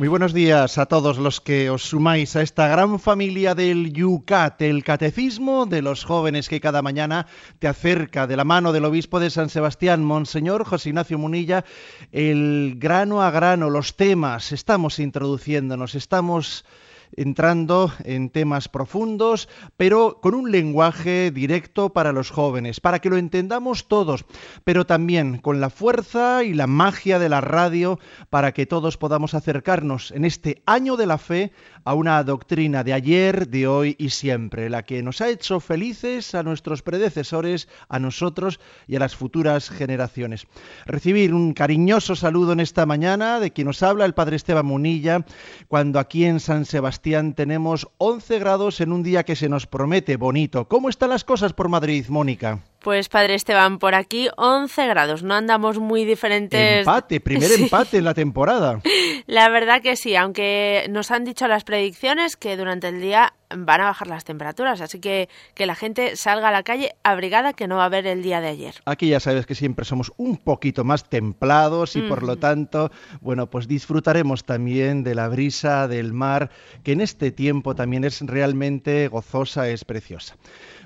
Muy buenos días a todos los que os sumáis a esta gran familia del Yucat, el catecismo de los jóvenes que cada mañana te acerca de la mano del obispo de San Sebastián, Monseñor José Ignacio Munilla, el grano a grano, los temas, estamos introduciéndonos, estamos entrando en temas profundos, pero con un lenguaje directo para los jóvenes, para que lo entendamos todos, pero también con la fuerza y la magia de la radio para que todos podamos acercarnos en este año de la fe a una doctrina de ayer, de hoy y siempre, la que nos ha hecho felices a nuestros predecesores, a nosotros y a las futuras generaciones. Recibir un cariñoso saludo en esta mañana de quien nos habla el Padre Esteban Munilla, cuando aquí en San Sebastián tenemos 11 grados en un día que se nos promete bonito. ¿Cómo están las cosas por Madrid, Mónica? Pues padre Esteban, por aquí 11 grados, no andamos muy diferentes. Empate, primer empate en la temporada. La verdad que sí, aunque nos han dicho las predicciones que durante el día van a bajar las temperaturas, así que que la gente salga a la calle abrigada que no va a haber el día de ayer. Aquí ya sabes que siempre somos un poquito más templados y por lo tanto, bueno, pues disfrutaremos también de la brisa del mar, que en este tiempo también es realmente gozosa, es preciosa.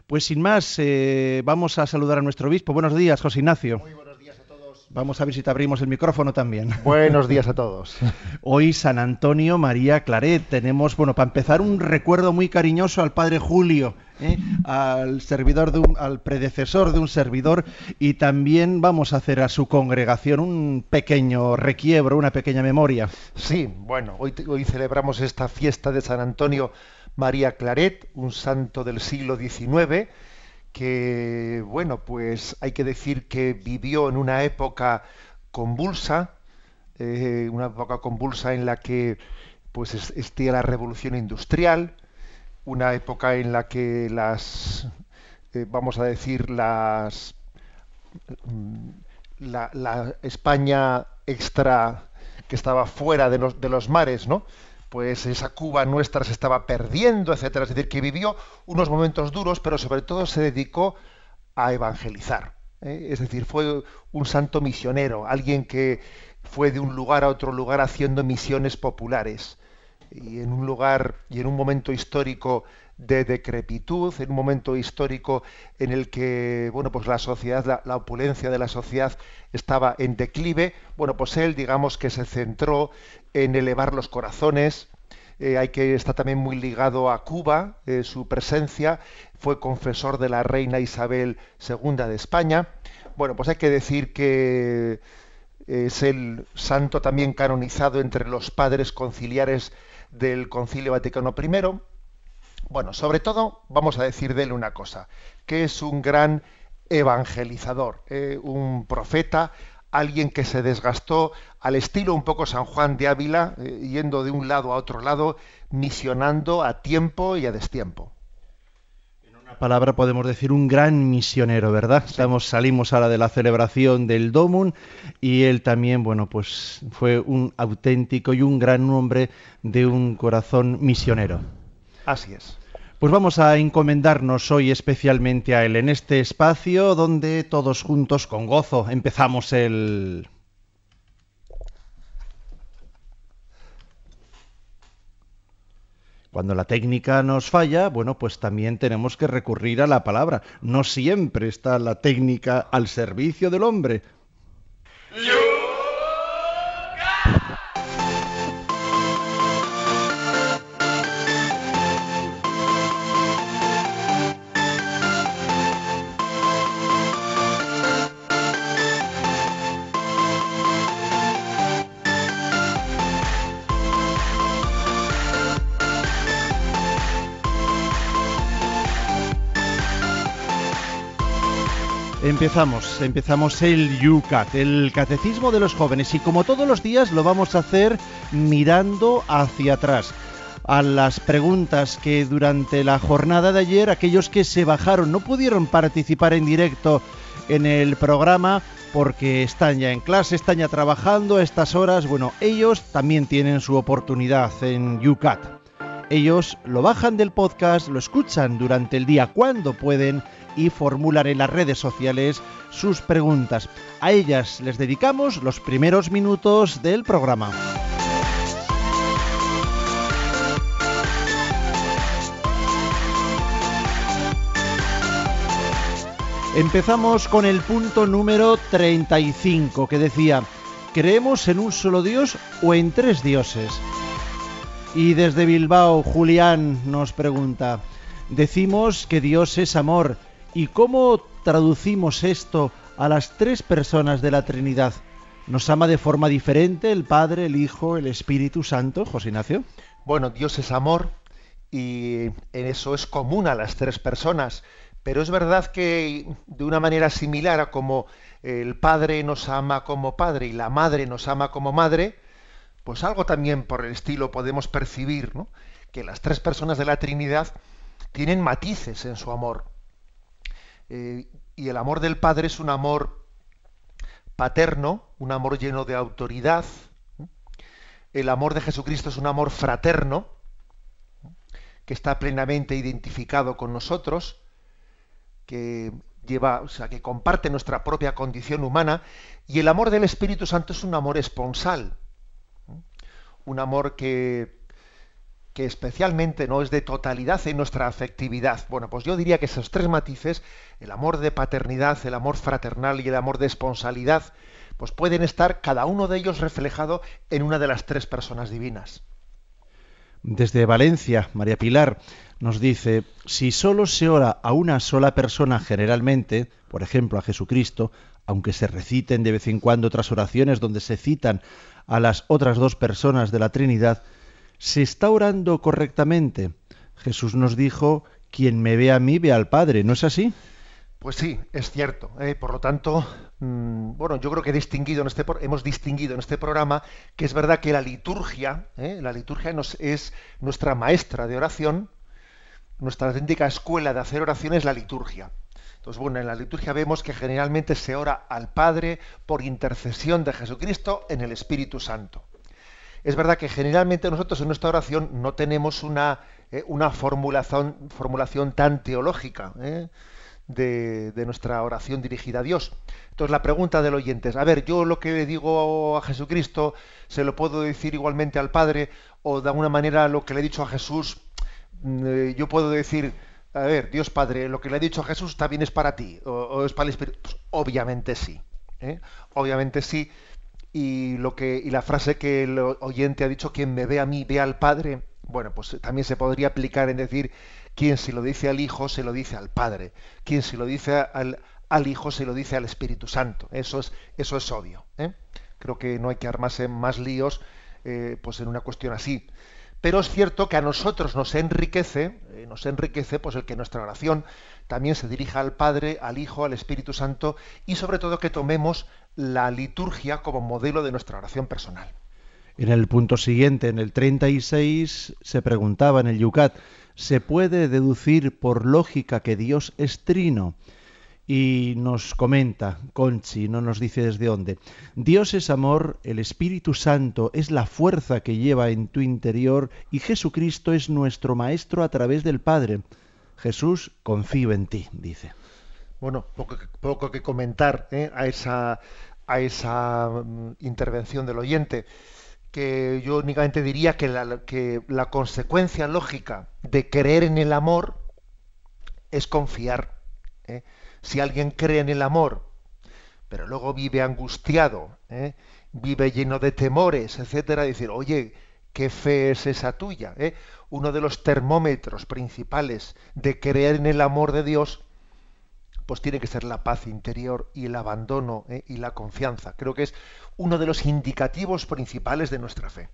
Pues sin más, eh, vamos a saludar a nuestro obispo. Buenos días, José Ignacio. Muy buenos días a todos. Vamos a ver si te abrimos el micrófono también. Buenos días a todos. Hoy San Antonio María Claret. Tenemos, bueno, para empezar, un recuerdo muy cariñoso al padre Julio, ¿eh? al servidor de un, al predecesor de un servidor, y también vamos a hacer a su congregación un pequeño requiebro, una pequeña memoria. Sí, bueno, hoy, hoy celebramos esta fiesta de San Antonio María Claret, un santo del siglo XIX, que, bueno, pues hay que decir que vivió en una época convulsa, eh, una época convulsa en la que pues existía la revolución industrial, una época en la que las, eh, vamos a decir, las, la, la, España extra que estaba fuera de los, de los mares, ¿no? Pues esa Cuba nuestra se estaba perdiendo, etcétera. Es decir, que vivió unos momentos duros, pero sobre todo se dedicó a evangelizar. ¿eh? Es decir, fue un santo misionero, alguien que fue de un lugar a otro lugar haciendo misiones populares. Y en un lugar y en un momento histórico de decrepitud, en un momento histórico en el que bueno, pues la sociedad, la, la, opulencia de la sociedad estaba en declive, bueno, pues él digamos que se centró en elevar los corazones, eh, hay que está también muy ligado a Cuba, eh, su presencia, fue confesor de la reina Isabel II de España. Bueno, pues hay que decir que es el santo también canonizado entre los padres conciliares del Concilio Vaticano I. Bueno, sobre todo vamos a decir de él una cosa, que es un gran evangelizador, eh, un profeta, alguien que se desgastó al estilo un poco San Juan de Ávila, eh, yendo de un lado a otro lado, misionando a tiempo y a destiempo. En una palabra podemos decir un gran misionero, ¿verdad? Sí. Estamos salimos ahora de la celebración del Domum y él también, bueno, pues fue un auténtico y un gran hombre de un corazón misionero. Así es. Pues vamos a encomendarnos hoy especialmente a Él en este espacio donde todos juntos con gozo empezamos el... Cuando la técnica nos falla, bueno, pues también tenemos que recurrir a la palabra. No siempre está la técnica al servicio del hombre. Empezamos, empezamos el Yucat, el catecismo de los jóvenes y como todos los días lo vamos a hacer mirando hacia atrás, a las preguntas que durante la jornada de ayer aquellos que se bajaron no pudieron participar en directo en el programa porque están ya en clase, están ya trabajando a estas horas. Bueno, ellos también tienen su oportunidad en UCAT. Ellos lo bajan del podcast, lo escuchan durante el día cuando pueden y formulan en las redes sociales sus preguntas. A ellas les dedicamos los primeros minutos del programa. Empezamos con el punto número 35 que decía, ¿creemos en un solo Dios o en tres dioses? Y desde Bilbao, Julián nos pregunta, decimos que Dios es amor, ¿y cómo traducimos esto a las tres personas de la Trinidad? ¿Nos ama de forma diferente el Padre, el Hijo, el Espíritu Santo, José Ignacio? Bueno, Dios es amor y en eso es común a las tres personas. Pero es verdad que de una manera similar a como el padre nos ama como padre y la madre nos ama como madre, pues algo también por el estilo podemos percibir, ¿no? que las tres personas de la Trinidad tienen matices en su amor. Eh, y el amor del Padre es un amor paterno, un amor lleno de autoridad. El amor de Jesucristo es un amor fraterno, que está plenamente identificado con nosotros que lleva, o sea, que comparte nuestra propia condición humana, y el amor del Espíritu Santo es un amor esponsal, un amor que, que especialmente no es de totalidad en nuestra afectividad. Bueno, pues yo diría que esos tres matices, el amor de paternidad, el amor fraternal y el amor de esponsalidad, pues pueden estar cada uno de ellos reflejado en una de las tres personas divinas. Desde Valencia, María Pilar nos dice, si solo se ora a una sola persona generalmente, por ejemplo a Jesucristo, aunque se reciten de vez en cuando otras oraciones donde se citan a las otras dos personas de la Trinidad, ¿se está orando correctamente? Jesús nos dijo, quien me ve a mí ve al Padre, ¿no es así? Pues sí, es cierto. ¿eh? por lo tanto, mm, bueno, yo creo que he distinguido en este, hemos distinguido en este programa que es verdad que la liturgia, ¿eh? la liturgia nos, es nuestra maestra de oración, nuestra auténtica escuela de hacer oración es la liturgia. Entonces, bueno, en la liturgia vemos que generalmente se ora al Padre por intercesión de Jesucristo en el Espíritu Santo. Es verdad que generalmente nosotros en nuestra oración no tenemos una, ¿eh? una formulación, formulación tan teológica de, nuestra oración dirigida a Dios. Entonces la pregunta del oyente es, a ver, yo lo que le digo a Jesucristo, ¿se lo puedo decir igualmente al Padre? O de alguna manera lo que le he dicho a Jesús, mm, eh, yo puedo decir, a ver, Dios Padre, lo que le he dicho a Jesús también es para ti, o, es para el Espíritu. Pues, obviamente sí, ¿eh? obviamente sí. Y, lo que, y la frase que el oyente ha dicho, quien me ve a mí, ve al Padre, bueno, pues también se podría aplicar en decir quien si lo dice al Hijo se lo dice al Padre. Quien si lo dice al, al Hijo se lo dice al Espíritu Santo. Eso es, eso es obvio. ¿eh? Creo que no hay que armarse más líos eh, pues en una cuestión así. Pero es cierto que a nosotros nos enriquece, eh, nos enriquece pues el que nuestra oración también se dirija al Padre, al Hijo, al Espíritu Santo y sobre todo que tomemos la liturgia como modelo de nuestra oración personal. En el punto siguiente, en el 36, se preguntaba en el Yucat, ¿se puede deducir por lógica que Dios es trino? Y nos comenta, Conchi, no nos dice desde dónde, Dios es amor, el Espíritu Santo es la fuerza que lleva en tu interior y Jesucristo es nuestro Maestro a través del Padre. Jesús, confío en ti, dice. Bueno, poco, que comentar ¿eh? a esa, a esa mm, intervención del oyente que yo únicamente diría que la, que la consecuencia lógica de creer en el amor es confiar. ¿eh? Si alguien cree en el amor, pero luego vive angustiado, ¿eh? vive lleno de temores, etcétera, decir, oye, ¿qué fe es esa tuya? ¿eh? Uno de los termómetros principales de creer en el amor de Dios pues tiene que ser la paz interior y el abandono ¿eh? y la confianza. Creo que es uno de los indicativos principales de nuestra fe.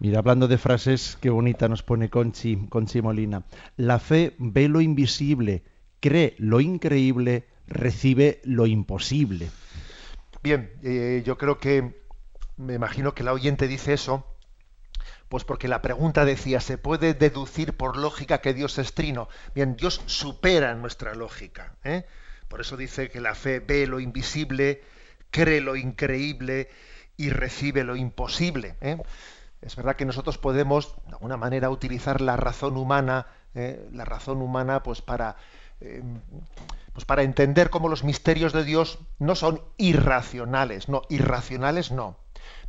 Mira, hablando de frases, qué bonita nos pone Conchi, Conchi Molina. La fe ve lo invisible, cree lo increíble, recibe lo imposible. Bien, eh, yo creo que, me imagino que la oyente dice eso, Pues porque la pregunta decía, ¿se puede deducir por lógica que Dios es trino? Bien, Dios supera nuestra lógica. ¿eh? Por eso dice que la fe ve lo invisible, cree lo increíble y recibe lo imposible. ¿eh? Es verdad que nosotros podemos, de alguna manera, utilizar la razón humana, ¿eh? la razón humana, pues para, pues para entender cómo los misterios de Dios no son irracionales, no, irracionales no,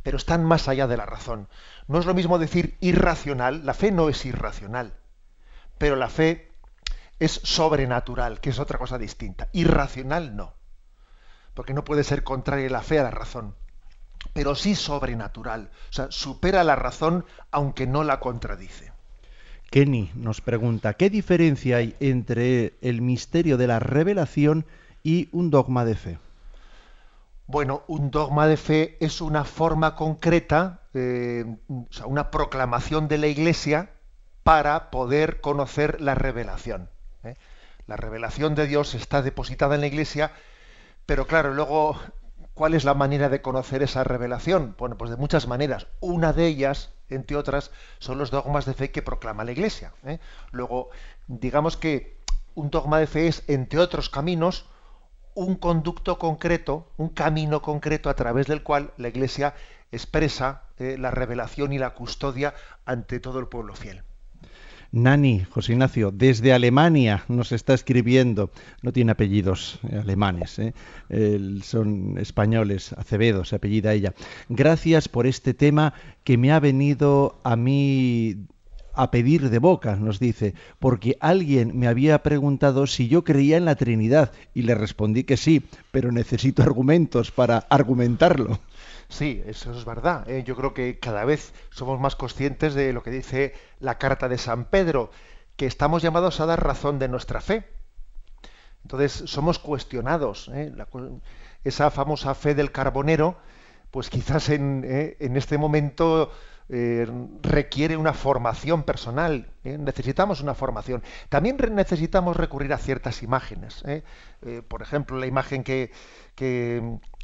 pero están más allá de la razón. No es lo mismo decir irracional, la fe no es irracional, pero la fe es sobrenatural, que es otra cosa distinta. Irracional no, porque no puede ser contraria la fe a la razón, pero sí sobrenatural, o sea, supera la razón aunque no la contradice. Kenny nos pregunta, ¿qué diferencia hay entre el misterio de la revelación y un dogma de fe? Bueno, un dogma de fe es una forma concreta, eh, o sea, una proclamación de la Iglesia para poder conocer la revelación. ¿eh? La revelación de Dios está depositada en la Iglesia, pero claro, luego, ¿cuál es la manera de conocer esa revelación? Bueno, pues de muchas maneras. Una de ellas entre otras, son los dogmas de fe que proclama la Iglesia. ¿eh? Luego, digamos que un dogma de fe es, entre otros caminos, un conducto concreto, un camino concreto a través del cual la Iglesia expresa eh, la revelación y la custodia ante todo el pueblo fiel. Nani, José Ignacio, desde Alemania nos está escribiendo, no tiene apellidos alemanes, eh, son españoles, Acevedo se apellida ella. Gracias por este tema que me ha venido a mí a pedir de boca, nos dice, porque alguien me había preguntado si yo creía en la Trinidad y le respondí que sí, pero necesito argumentos para argumentarlo. Sí, eso es verdad. ¿eh? Yo creo que cada vez somos más conscientes de lo que dice la carta de San Pedro, que estamos llamados a dar razón de nuestra fe. Entonces somos cuestionados. ¿eh? esa famosa fe del carbonero, pues quizás en, ¿eh? este momento requiere una formación personal. Necesitamos una formación. También necesitamos recurrir a ciertas imágenes. por ejemplo, la imagen que,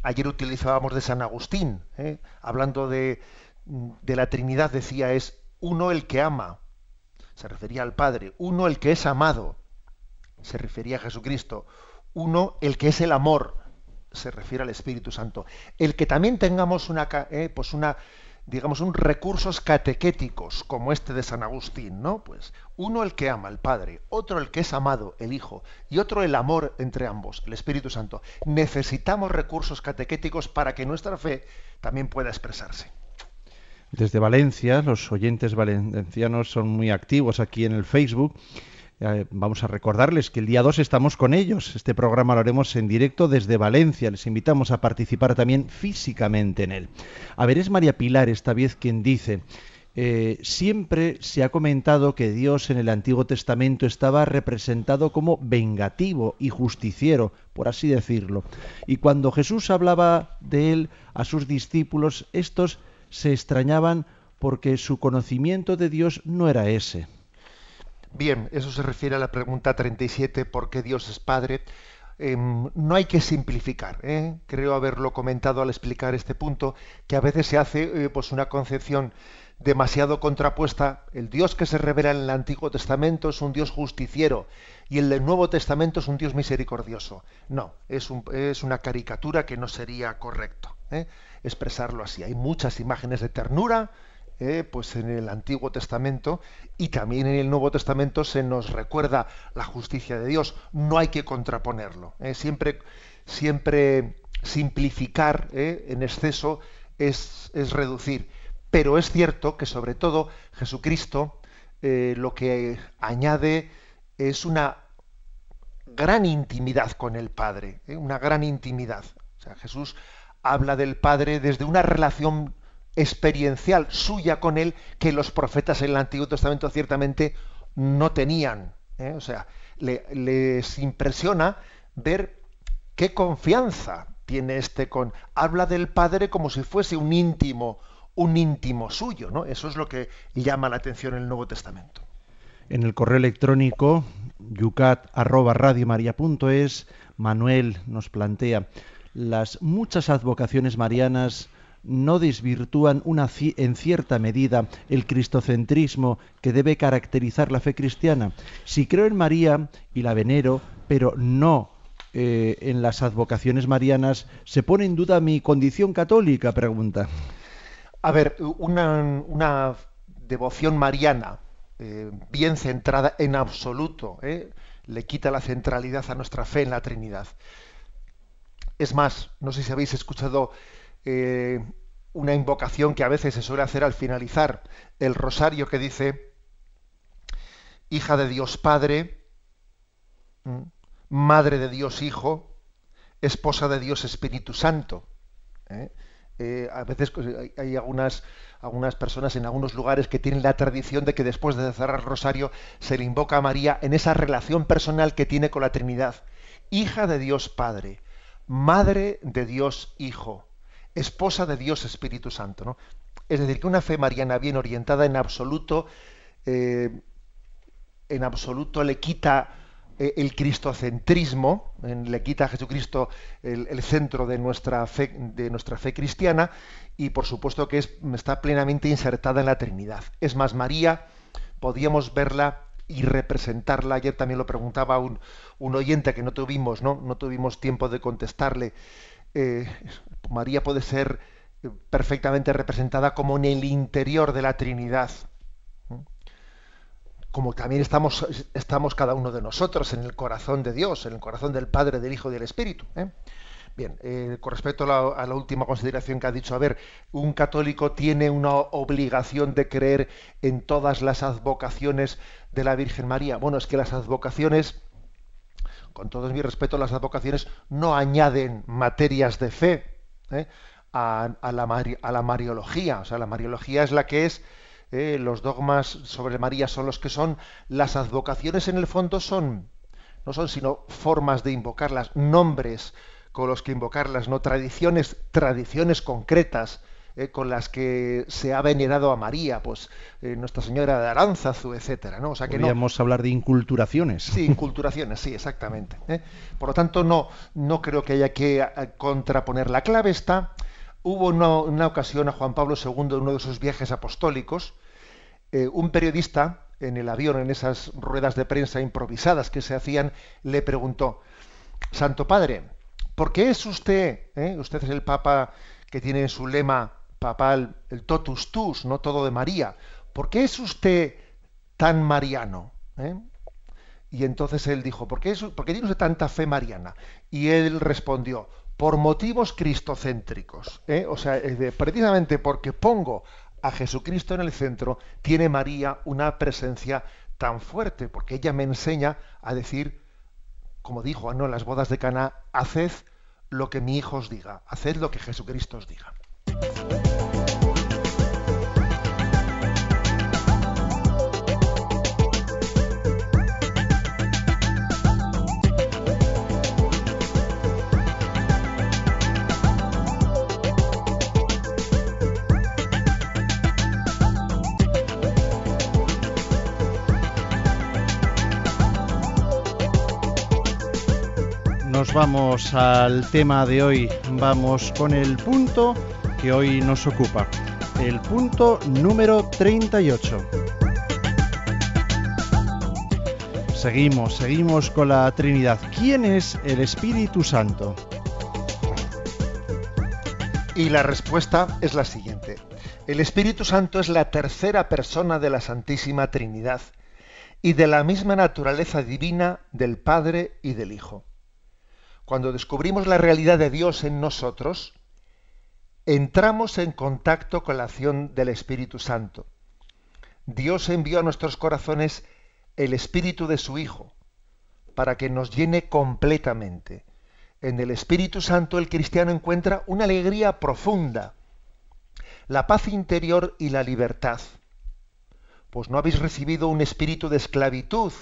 ayer utilizábamos de San Agustín, ¿eh? hablando de, de la Trinidad, decía es uno el que ama, se refería al Padre, uno el que es amado, se refería a Jesucristo, uno el que es el amor, se refiere al Espíritu Santo. El que también tengamos una, eh, pues una digamos, un recursos catequéticos como este de San Agustín, ¿no? Pues uno el que ama al Padre, otro el que es amado, el Hijo, y otro el amor entre ambos, el Espíritu Santo. Necesitamos recursos catequéticos para que nuestra fe también pueda expresarse. Desde Valencia, los oyentes valencianos son muy activos aquí en el Facebook eh, vamos a recordarles que el día 2 estamos con ellos. Este programa lo haremos en directo desde Valencia. Les invitamos a participar también físicamente en él. A ver, es María Pilar esta vez quien dice, eh, siempre se ha comentado que Dios en el Antiguo Testamento estaba representado como vengativo y justiciero, por así decirlo. Y cuando Jesús hablaba de él a sus discípulos, estos se extrañaban porque su conocimiento de Dios no era ese. Bien, eso se refiere a la pregunta 37, ¿por qué Dios es Padre? Em, no hay que simplificar. ¿eh? Creo haberlo comentado al explicar este punto, que a veces se hace eh, pues una concepción demasiado contrapuesta. El Dios que se revela en el Antiguo Testamento es un Dios justiciero y el del Nuevo Testamento es un Dios misericordioso. No, es, es una caricatura que no sería correcto ¿eh? expresarlo así. Hay muchas imágenes de ternura, eh, pues en el Antiguo Testamento y también en el Nuevo Testamento se nos recuerda la justicia de Dios. No hay que contraponerlo. Eh. Siempre, siempre simplificar eh, en exceso es, es, reducir. Pero es cierto que sobre todo Jesucristo lo que añade es una gran intimidad con el Padre, una gran intimidad. O sea, Jesús habla del Padre desde una relación experiencial suya con él que los profetas en el Antiguo Testamento ciertamente no tenían. ¿eh? O sea, les impresiona ver qué confianza tiene este con. Habla del Padre como si fuese un íntimo, un íntimo suyo, ¿no? Eso es lo que llama la atención en el Nuevo Testamento. En el correo electrónico yucat@radiomaria.es Manuel nos plantea las muchas advocaciones marianas no desvirtúan una, en cierta medida el cristocentrismo que debe caracterizar la fe cristiana? Si creo en María y la venero, pero no eh, en las advocaciones marianas, ¿se pone en duda mi condición católica? Pregunta. A ver, una, devoción mariana eh, bien centrada en absoluto, ¿eh? le quita la centralidad a nuestra fe en la Trinidad. Es más, no sé si habéis escuchado eh, una invocación que a veces se suele hacer al finalizar el rosario que dice, hija de Dios Padre, madre de Dios Hijo, esposa de Dios Espíritu Santo. ¿eh? Eh, a veces pues, hay, algunas, algunas personas en algunos lugares que tienen la tradición de que después de cerrar el rosario se le invoca a María en esa relación personal que tiene con la Trinidad. Hija de Dios Padre, Madre de Dios Hijo, esposa de Dios Espíritu Santo. ¿no? Es decir, que una fe mariana bien orientada en absoluto, eh, en absoluto le quita eh, el cristocentrismo, le quita a Jesucristo el, centro de nuestra, fe, de nuestra fe cristiana y por supuesto que está plenamente insertada en la Trinidad. Es más, María, podíamos verla y representarla. Ayer también lo preguntaba un, un oyente que no tuvimos, ¿no? No tuvimos tiempo de contestarle. Eh, María puede ser eh, perfectamente representada como en el interior de la Trinidad como también estamos, estamos cada uno de nosotros en el corazón de Dios, en el corazón del Padre, del Hijo y del Espíritu. ¿eh? Bien, con respecto a la, última consideración que ha dicho, a ver, un católico tiene una obligación de creer en todas las advocaciones de la Virgen María. Bueno, es que las advocaciones, con todo mi respeto, las advocaciones no añaden materias de fe ¿eh? a, la, mariología. O sea, la mariología es la que es eh, los dogmas sobre María son los que son, las advocaciones en el fondo son, no son sino formas de invocarlas, nombres con los que invocarlas, no tradiciones, tradiciones concretas eh, con las que se ha venerado a María, pues eh, Nuestra Señora de Aránzazu, etcétera, ¿no? O sea que Podríamos hablar de inculturaciones. Sí, inculturaciones, sí, exactamente. Por lo tanto, no, no creo que haya que contraponer. La clave está Hubo una, ocasión a Juan Pablo II en uno de sus viajes apostólicos, eh, un periodista en el avión, en esas ruedas de prensa improvisadas que se hacían, le preguntó, Santo Padre, ¿por qué es usted, eh, usted es el Papa que tiene en su lema papal el totus tus, no todo de María, ¿por qué es usted tan mariano? Eh? Y entonces él dijo, ¿por qué, ¿por qué tiene usted tanta fe mariana? Y él respondió, por motivos cristocéntricos. ¿eh? O sea, precisamente porque pongo a Jesucristo en el centro, tiene María una presencia tan fuerte, porque ella me enseña a decir, como dijo ¿no? en las bodas de Cana, haced lo que mi hijo os diga, haced lo que Jesucristo os diga. Vamos al tema de hoy. Vamos con el punto que hoy nos ocupa. El punto número 38. Seguimos, seguimos con la Trinidad. ¿Quién es el Espíritu Santo? Y la respuesta es la siguiente. El Espíritu Santo es la tercera persona de la Santísima Trinidad y de la misma naturaleza divina del Padre y del Hijo cuando descubrimos la realidad de Dios en nosotros, entramos en contacto con la acción del Espíritu Santo. Dios envió a nuestros corazones el Espíritu de su Hijo para que nos llene completamente. En el Espíritu Santo el cristiano encuentra una alegría profunda, la paz interior y la libertad. Pues no habéis recibido un espíritu de esclavitud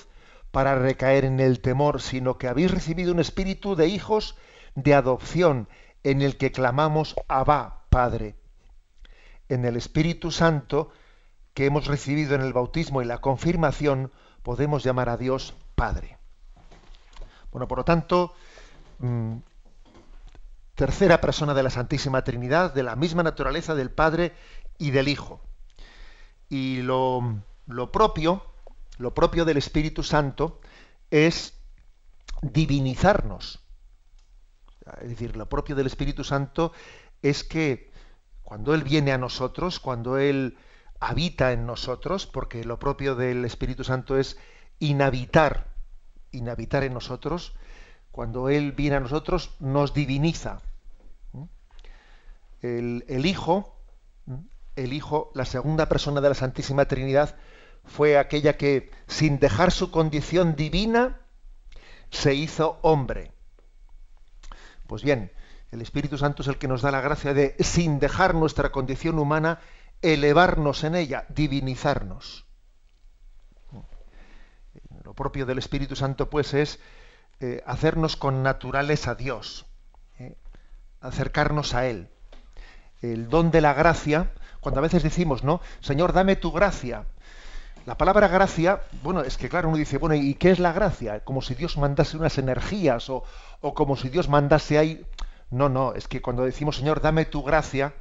para recaer en el temor, sino que habéis recibido un espíritu de hijos de adopción en el que clamamos Abba, Padre. En el Espíritu Santo que hemos recibido en el bautismo y la confirmación, podemos llamar a Dios Padre. Bueno, por lo tanto, mm, tercera persona de la Santísima Trinidad, de la misma naturaleza del Padre y del Hijo. Y lo, lo propio, lo propio del Espíritu Santo es divinizarnos. Es decir, lo propio del Espíritu Santo es que cuando Él viene a nosotros, cuando Él habita en nosotros, porque lo propio del Espíritu Santo es inhabitar, inhabitar en nosotros, cuando Él viene a nosotros, nos diviniza. El, el, Hijo, el Hijo, la segunda persona de la Santísima Trinidad, fue aquella que, sin dejar su condición divina, se hizo hombre. Pues bien, el Espíritu Santo es el que nos da la gracia de, sin dejar nuestra condición humana, elevarnos en ella, divinizarnos. Lo propio del Espíritu Santo, pues, es eh, hacernos con naturales a Dios, eh, acercarnos a Él. El don de la gracia, cuando a veces decimos, ¿no? Señor, dame tu gracia. La palabra gracia, bueno, es que claro, uno dice, bueno, ¿y qué es la gracia? Como si Dios mandase unas energías o, o como si Dios mandase ahí. No, no, es que cuando decimos, Señor, dame tu gracia,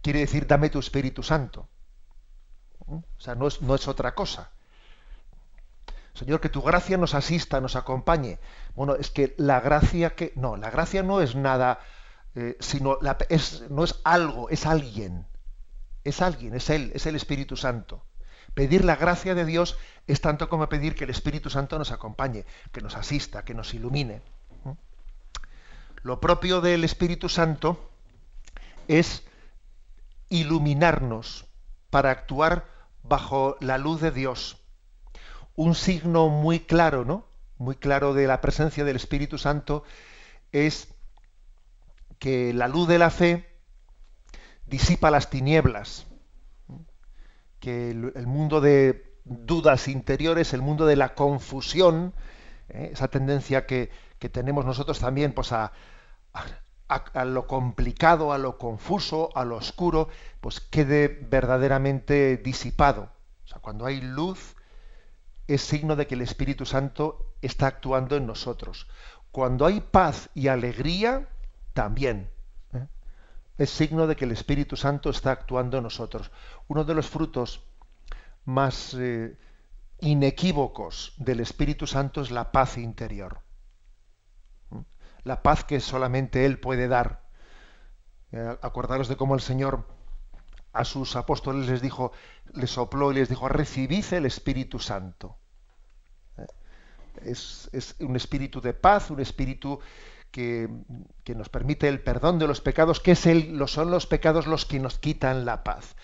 quiere decir, dame tu Espíritu Santo. ¿Mm? O sea, no es, no es otra cosa. Señor, que tu gracia nos asista, nos acompañe. Bueno, es que la gracia que. No, la gracia no es nada, eh, sino la, es, no es algo, es alguien. Es alguien, es Él, es el Espíritu Santo. Pedir la gracia de Dios es tanto como pedir que el Espíritu Santo nos acompañe, que nos asista, que nos ilumine. Lo propio del Espíritu Santo es iluminarnos para actuar bajo la luz de Dios. Un signo muy claro, ¿no? Muy claro de la presencia del Espíritu Santo es que la luz de la fe disipa las tinieblas, que el, mundo de dudas interiores, el mundo de la confusión, ¿eh? esa tendencia que, que, tenemos nosotros también pues, a, a, lo complicado, a lo confuso, a lo oscuro, pues quede verdaderamente disipado. O sea, cuando hay luz, es signo de que el Espíritu Santo está actuando en nosotros. Cuando hay paz y alegría, también. Es signo de que el Espíritu Santo está actuando en nosotros. Uno de los frutos más eh, inequívocos del Espíritu Santo es la paz interior la paz que solamente Él puede dar. Eh, acordaros de cómo el Señor a sus apóstoles les dijo, les sopló y les dijo, recibid el Espíritu Santo. Eh, es, un espíritu de paz, un espíritu que, nos permite el perdón de los pecados, que es el, son los pecados los que nos quitan la paz.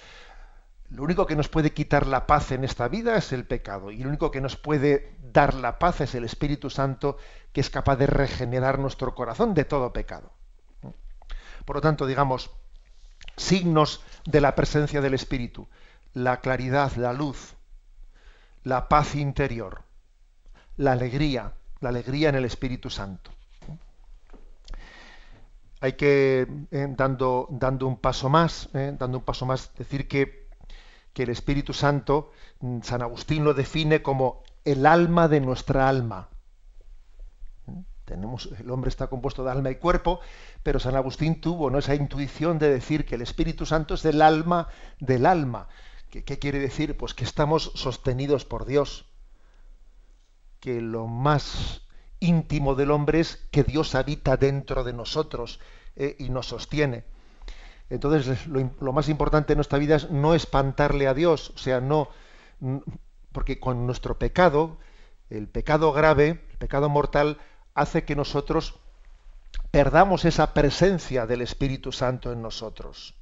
Lo único que nos puede quitar la paz en esta vida es el pecado y lo único que nos puede dar la paz es el Espíritu Santo que es capaz de regenerar nuestro corazón de todo pecado. Por lo tanto, digamos, signos de la presencia del Espíritu, la claridad, la luz, la paz interior, la alegría, la alegría en el Espíritu Santo. Hay que, eh, dando, dando un paso más, eh, dando un paso más, decir que que el Espíritu Santo, mm, San Agustín lo define como el alma de nuestra alma. Tenemos, el hombre está compuesto de alma y cuerpo, pero San Agustín tuvo ¿no? esa intuición de decir que el Espíritu Santo es el alma del alma. ¿Qué, quiere decir? Pues que estamos sostenidos por Dios. Que lo más íntimo del hombre es que Dios habita dentro de nosotros eh, y nos sostiene. Entonces, lo, más importante en nuestra vida es no espantarle a Dios, o sea, no, porque con nuestro pecado, el pecado grave, el pecado mortal, hace que nosotros perdamos esa presencia del Espíritu Santo en nosotros.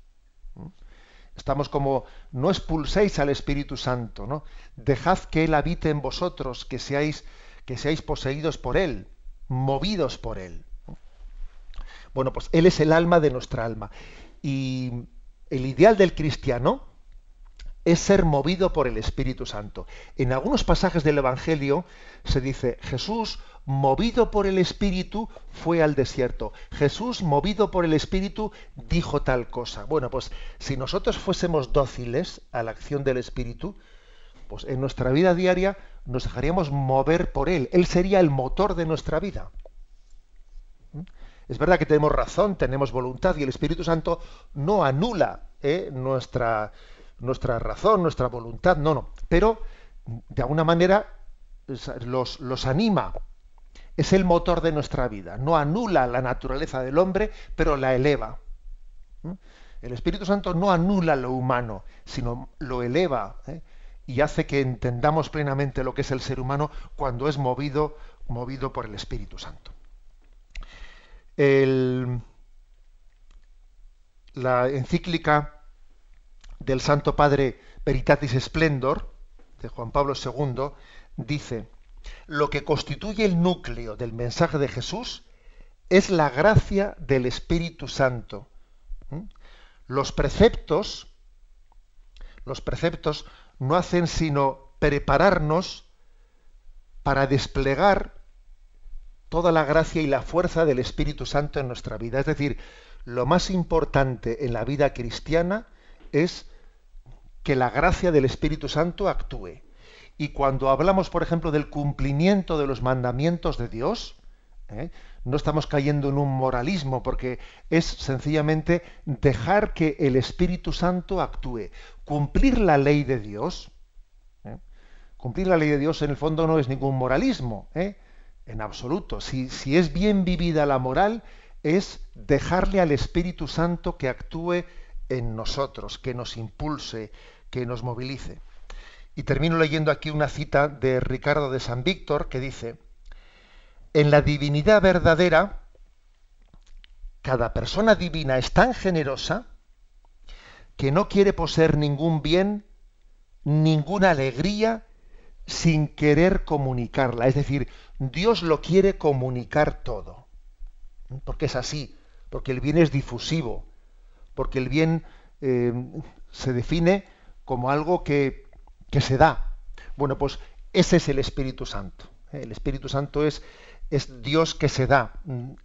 Estamos como, no expulséis al Espíritu Santo, ¿no? Dejad que Él habite en vosotros, que seáis, que seáis poseídos por Él, movidos por Él. Bueno, pues Él es el alma de nuestra alma. Y el ideal del cristiano es ser movido por el Espíritu Santo. En algunos pasajes del Evangelio se dice, Jesús, movido por el Espíritu, fue al desierto. Jesús, movido por el Espíritu, dijo tal cosa. Bueno, pues si nosotros fuésemos dóciles a la acción del Espíritu, pues en nuestra vida diaria nos dejaríamos mover por Él. Él sería el motor de nuestra vida. ¿Mm? Es verdad que tenemos razón, tenemos voluntad y el Espíritu Santo no anula ¿eh? nuestra, nuestra razón, nuestra voluntad, no, no. Pero de alguna manera los, los anima. Es el motor de nuestra vida. No anula la naturaleza del hombre, pero la eleva. ¿Mm? El Espíritu Santo no anula lo humano, sino lo eleva ¿eh? Y hace que entendamos plenamente lo que es el ser humano cuando es movido, movido por el Espíritu Santo la encíclica del Santo Padre Veritatis Splendor, de Juan Pablo II, dice, lo que constituye el núcleo del mensaje de Jesús es la gracia del Espíritu Santo. ¿Mm? Los preceptos, los preceptos no hacen sino prepararnos para desplegar toda la gracia y la fuerza del Espíritu Santo en nuestra vida. Es decir, lo más importante en la vida cristiana es que la gracia del Espíritu Santo actúe. Y cuando hablamos, por ejemplo, del cumplimiento de los mandamientos de Dios, ¿eh? no estamos cayendo en un moralismo, porque es sencillamente dejar que el Espíritu Santo actúe. Cumplir la ley de Dios, ¿eh? cumplir la ley de Dios en el fondo no es ningún moralismo, ¿eh? en absoluto. Si, si es bien vivida la moral, es dejarle al Espíritu Santo que actúe en nosotros, que nos impulse, que nos movilice. Y termino leyendo aquí una cita de Ricardo de San Víctor que dice, en la divinidad verdadera, cada persona divina es tan generosa que no quiere poseer ningún bien, ninguna alegría, sin querer comunicarla. Es decir, Dios lo quiere comunicar todo. Porque es así, porque el bien es difusivo, porque el bien eh, se define como algo que, que, se da. Bueno, pues ese es el Espíritu Santo. El Espíritu Santo es, es Dios que se da,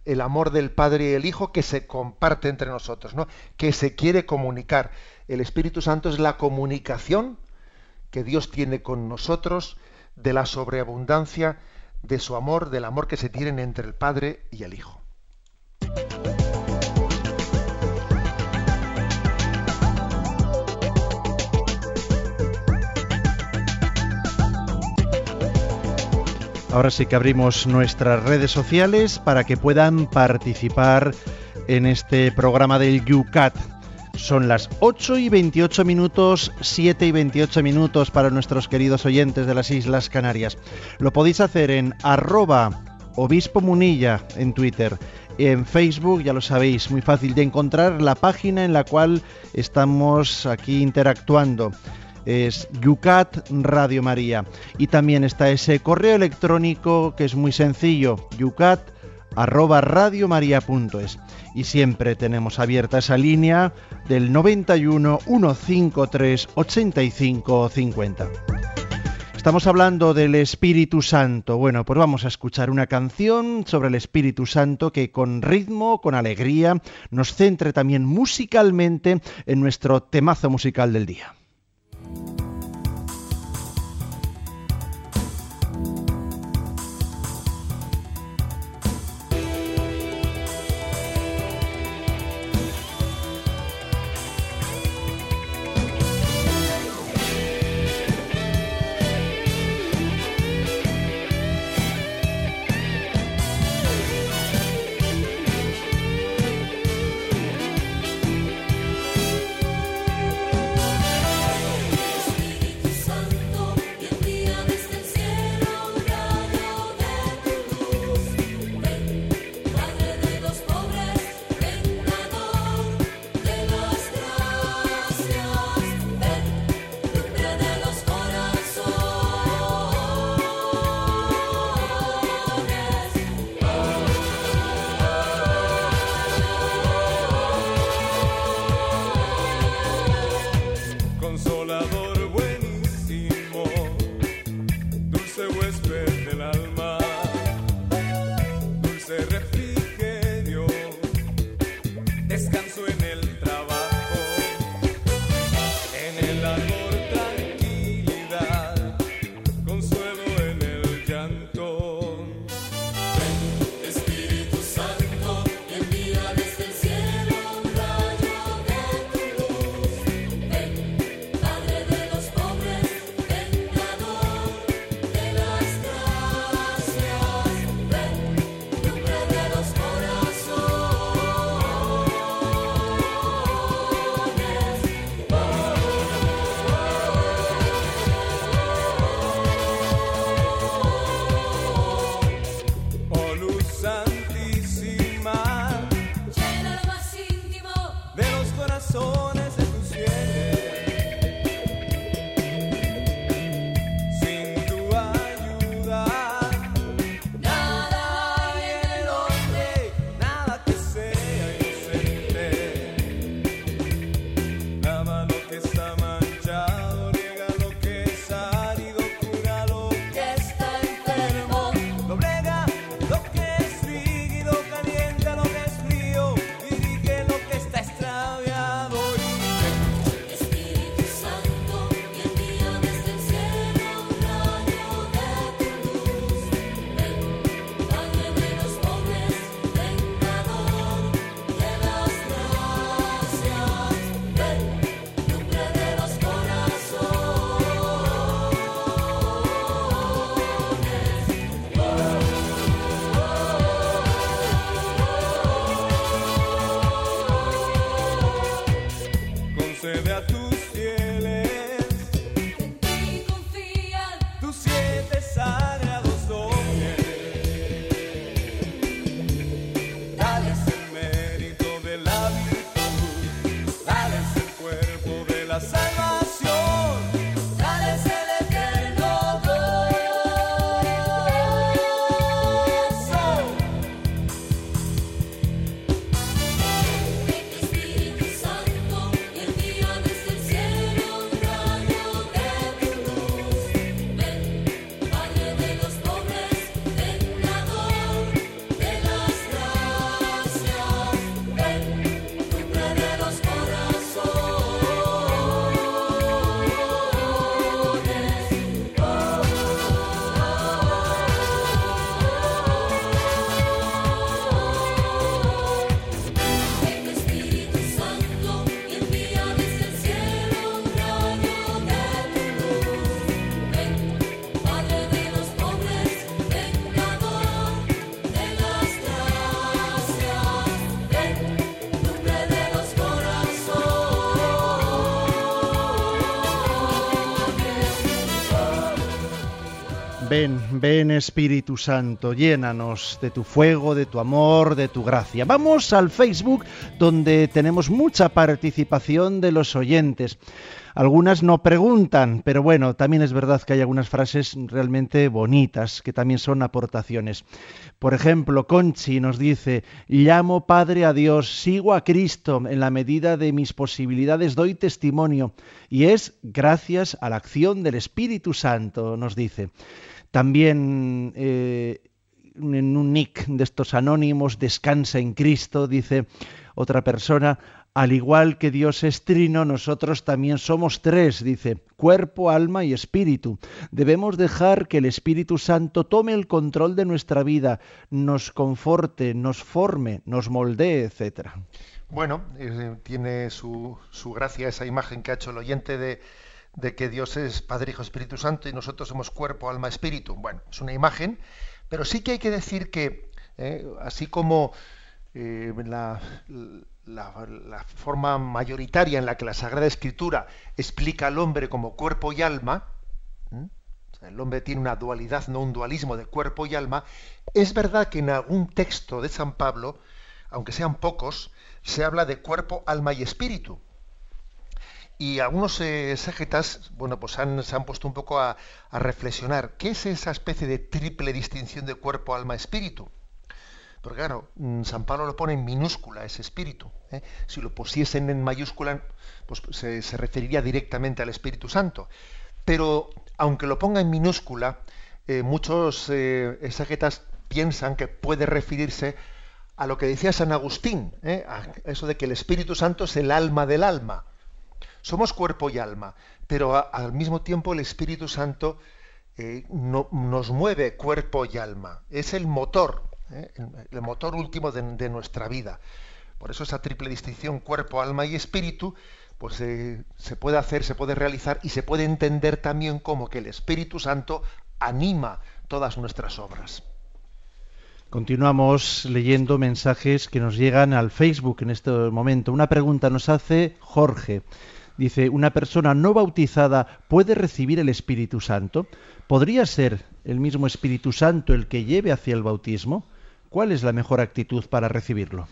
el amor del Padre y el Hijo que se comparte entre nosotros, ¿no? que se quiere comunicar. El Espíritu Santo es la comunicación que Dios tiene con nosotros de la sobreabundancia de su amor, del amor que se tienen entre el Padre y el Hijo. Ahora sí que abrimos nuestras redes sociales para que puedan participar en este programa del UCAT. Son las 8 y 28 minutos, 7 y 28 minutos para nuestros queridos oyentes de las Islas Canarias. Lo podéis hacer en arroba obispo munilla en Twitter. En Facebook, ya lo sabéis, muy fácil de encontrar la página en la cual estamos aquí interactuando es Yucat Radio María. Y también está ese correo electrónico que es muy sencillo, yucat arroba. Y siempre tenemos abierta esa línea del 91 153 85 50. Estamos hablando del Espíritu Santo. Bueno, pues vamos a escuchar una canción sobre el Espíritu Santo que con ritmo, con alegría, nos centre también musicalmente en nuestro temazo musical del día. Ven, Espíritu Santo, llénanos de tu fuego, de tu amor, de tu gracia. Vamos al Facebook donde tenemos mucha participación de los oyentes. Algunas no preguntan, pero bueno, también es verdad que hay algunas frases realmente bonitas que también son aportaciones. Por ejemplo, Conchi nos dice, llamo Padre a Dios, sigo a Cristo, en la medida de mis posibilidades doy testimonio, y es gracias a la acción del Espíritu Santo, nos dice. También eh, en un nick de estos anónimos, descansa en Cristo, dice otra persona, al igual que Dios es trino, nosotros también somos tres, dice, cuerpo, alma y espíritu. Debemos dejar que el Espíritu Santo tome el control de nuestra vida, nos conforte, nos forme, nos moldee, etc. Bueno, eh, tiene su, gracia esa imagen que ha hecho el oyente de, que Dios es Padre, Hijo, Espíritu Santo y nosotros somos cuerpo, alma, espíritu. Bueno, es una imagen, pero sí que hay que decir que, eh, así como eh, la, la, forma mayoritaria en la que la Sagrada Escritura explica al hombre como cuerpo y alma, el hombre tiene una dualidad, no un dualismo de cuerpo y alma, es verdad que en algún texto de San Pablo, aunque sean pocos, se habla de cuerpo, alma y espíritu. Y algunos eh, bueno, pues han, se han puesto un poco a, reflexionar, ¿qué es esa especie de triple distinción de cuerpo, alma, espíritu? Porque claro, mm, San Pablo lo pone en minúscula, ese espíritu. ¿eh? Si lo pusiesen en mayúscula, pues se, referiría directamente al Espíritu Santo. Pero aunque lo ponga en minúscula, eh, muchos eh, piensan que puede referirse a lo que decía San Agustín, ¿eh? a eso de que el Espíritu Santo es el alma del alma. Somos cuerpo y alma, pero al mismo tiempo el Espíritu Santo no, nos mueve cuerpo y alma. Es el motor ¿eh? el, motor último de, nuestra vida. Por eso esa triple distinción cuerpo, alma y espíritu, pues eh, se puede hacer, se puede realizar y se puede entender también como que el Espíritu Santo anima todas nuestras obras. Continuamos leyendo mensajes que nos llegan al Facebook en este momento. Una pregunta nos hace Jorge. Dice, ¿una persona no bautizada puede recibir el Espíritu Santo? ¿Podría ser el mismo Espíritu Santo el que lleve hacia el bautismo? ¿Cuál es la mejor actitud para recibirlo?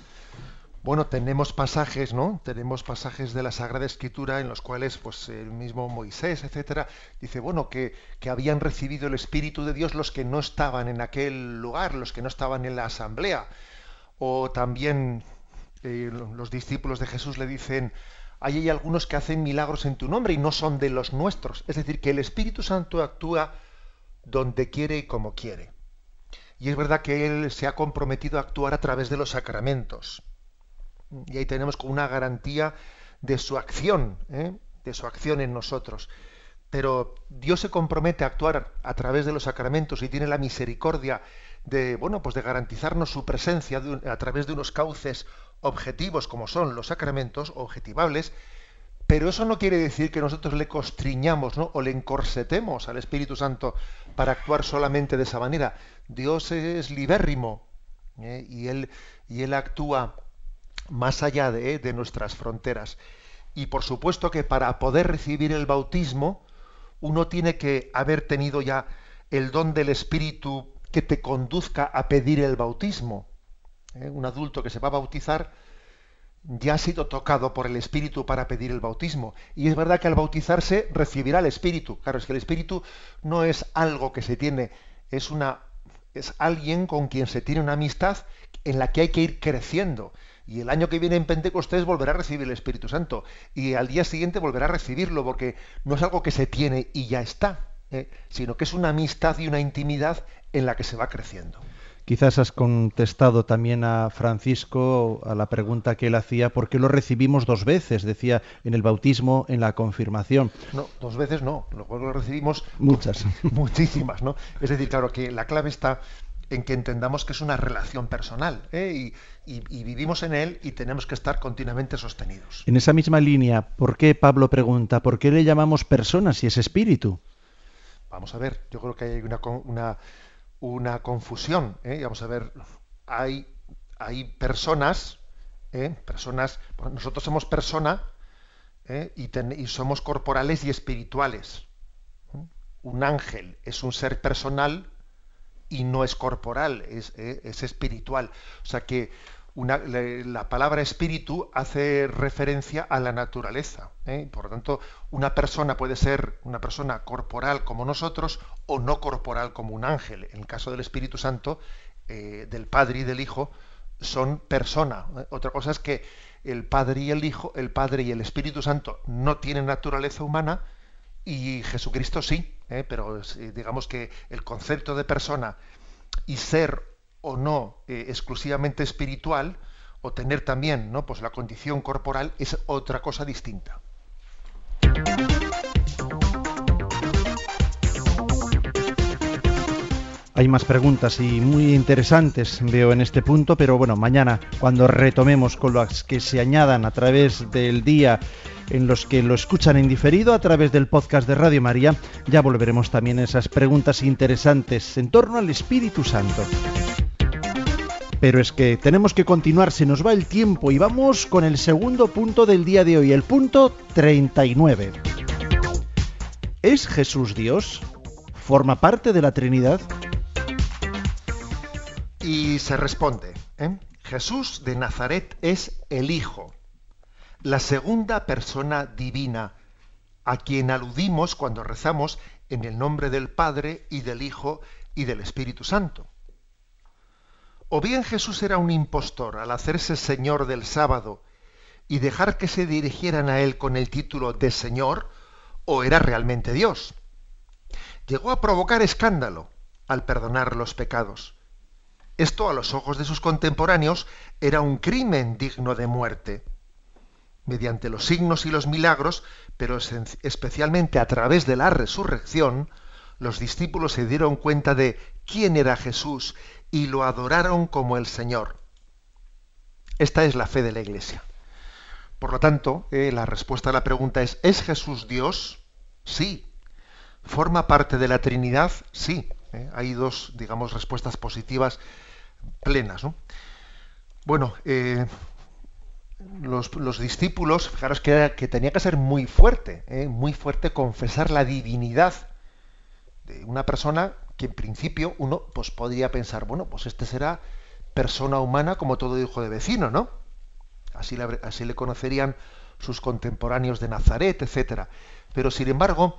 Bueno, tenemos pasajes, ¿no? Tenemos pasajes de la Sagrada Escritura en los cuales, pues, el mismo Moisés, etcétera, dice, bueno, que, que habían recibido el Espíritu de Dios los que no estaban en aquel lugar, los que no estaban en la asamblea. O también eh, los discípulos de Jesús le dicen, hay algunos que hacen milagros en tu nombre y no son de los nuestros. Es decir, que el Espíritu Santo actúa donde quiere y como quiere. Y es verdad que Él se ha comprometido a actuar a través de los sacramentos. Y ahí tenemos como una garantía de su acción, ¿eh? de su acción en nosotros. Pero Dios se compromete a actuar a través de los sacramentos y tiene la misericordia de, bueno, pues de garantizarnos su presencia a través de unos cauces objetivos como son los sacramentos, objetivables, pero eso no quiere decir que nosotros le constriñamos ¿no? o le encorsetemos al Espíritu Santo para actuar solamente de esa manera. Dios es libérrimo ¿eh? y, él, y Él actúa más allá de, de nuestras fronteras. Y por supuesto que para poder recibir el bautismo, uno tiene que haber tenido ya el don del Espíritu que te conduzca a pedir el bautismo. ¿Eh? Un adulto que se va a bautizar ya ha sido tocado por el Espíritu para pedir el bautismo. Y es verdad que al bautizarse recibirá el Espíritu. Claro, es que el Espíritu no es algo que se tiene, es una es alguien con quien se tiene una amistad en la que hay que ir creciendo. Y el año que viene en Pentecostés volverá a recibir el Espíritu Santo. Y al día siguiente volverá a recibirlo, porque no es algo que se tiene y ya está, ¿eh? sino que es una amistad y una intimidad en la que se va creciendo. Quizás has contestado también a Francisco a la pregunta que él hacía, ¿por qué lo recibimos dos veces? Decía, en el bautismo, en la confirmación. No, dos veces no, lo recibimos muchas. Muchísimas, ¿no? Es decir, claro que la clave está en que entendamos que es una relación personal ¿eh? y, vivimos en él y tenemos que estar continuamente sostenidos. En esa misma línea, ¿por qué Pablo pregunta, ¿por qué le llamamos personas si es espíritu? Vamos a ver, yo creo que hay una, una una confusión. ¿eh? Vamos a ver, hay, hay personas, ¿eh? personas, nosotros somos persona ¿eh? y, somos corporales y espirituales. un ángel es un ser personal y no es corporal, es, eh, espiritual. O sea que la palabra espíritu hace referencia a la naturaleza. ¿eh? Por lo tanto, una persona puede ser una persona corporal como nosotros o no corporal como un ángel. En el caso del Espíritu Santo, eh, del Padre y del Hijo, son persona. Otra cosa es que el Padre y el Hijo, el Padre y el Espíritu Santo no tienen naturaleza humana y Jesucristo sí. ¿eh? pero digamos que el concepto de persona y ser o no eh, exclusivamente espiritual, o tener también ¿no? pues la condición corporal, es otra cosa distinta. Hay más preguntas y muy interesantes veo en este punto, pero bueno, mañana cuando retomemos con las que se añadan a través del día en los que lo escuchan en diferido a través del podcast de Radio María, ya volveremos también a esas preguntas interesantes en torno al Espíritu Santo. Pero es que tenemos que continuar, se nos va el tiempo y vamos con el segundo punto del día de hoy, el punto 39. ¿Es Jesús Dios? ¿Forma parte de la Trinidad? Y se responde, ¿eh? Jesús de Nazaret es el Hijo, la segunda persona divina, a quien aludimos cuando rezamos en el nombre del Padre y del Hijo y del Espíritu Santo. O bien Jesús era un impostor al hacerse Señor del sábado y dejar que se dirigieran a él con el título de Señor, o era realmente Dios. Llegó a provocar escándalo al perdonar los pecados. Esto a los ojos de sus contemporáneos era un crimen digno de muerte mediante los signos y los milagros, pero especialmente a través de la resurrección, los discípulos se dieron cuenta de quién era Jesús y lo adoraron como el Señor. Esta es la fe de la Iglesia. Por lo tanto, eh, la respuesta a la pregunta es, ¿es Jesús Dios? Sí. ¿Forma parte de la Trinidad? Sí. Eh, hay dos, digamos, respuestas positivas plenas. Bueno, eh, los, discípulos, fijaros que, que, tenía que ser muy fuerte, muy fuerte confesar la divinidad de una persona que en principio uno pues podría pensar, bueno, pues este será persona humana como todo hijo de vecino, ¿no? Así le, así le conocerían sus contemporáneos de Nazaret, etcétera. Pero sin embargo,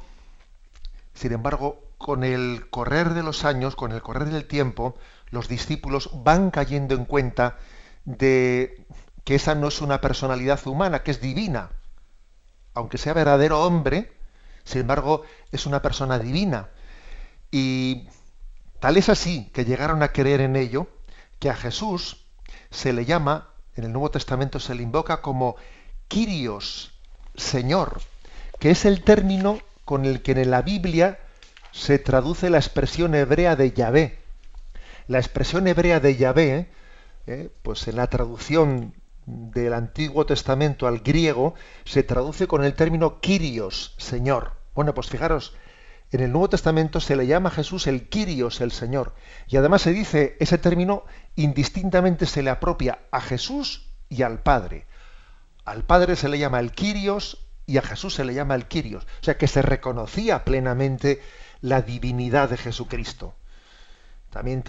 sin embargo, con el correr de los años, con el correr del tiempo, los discípulos van cayendo en cuenta de que esa no es una personalidad humana, que es divina. Aunque sea verdadero hombre, sin embargo, es una persona divina. Y tal es así que llegaron a creer en ello, que a Jesús se le llama, en el Nuevo Testamento se le invoca como Kyrios, Señor, que es el término con el que en la Biblia se traduce la expresión hebrea de Yahvé. La expresión hebrea de Yahvé, eh, pues en la traducción del Antiguo Testamento al griego se traduce con el término Kyrios, Señor. Bueno, pues fijaros, en el Nuevo Testamento se le llama a Jesús el Kyrios, el Señor. Y además se dice, ese término indistintamente se le apropia a Jesús y al Padre. Al Padre se le llama el Kyrios y a Jesús se le llama el Kyrios. O sea que se reconocía plenamente la divinidad de Jesucristo. También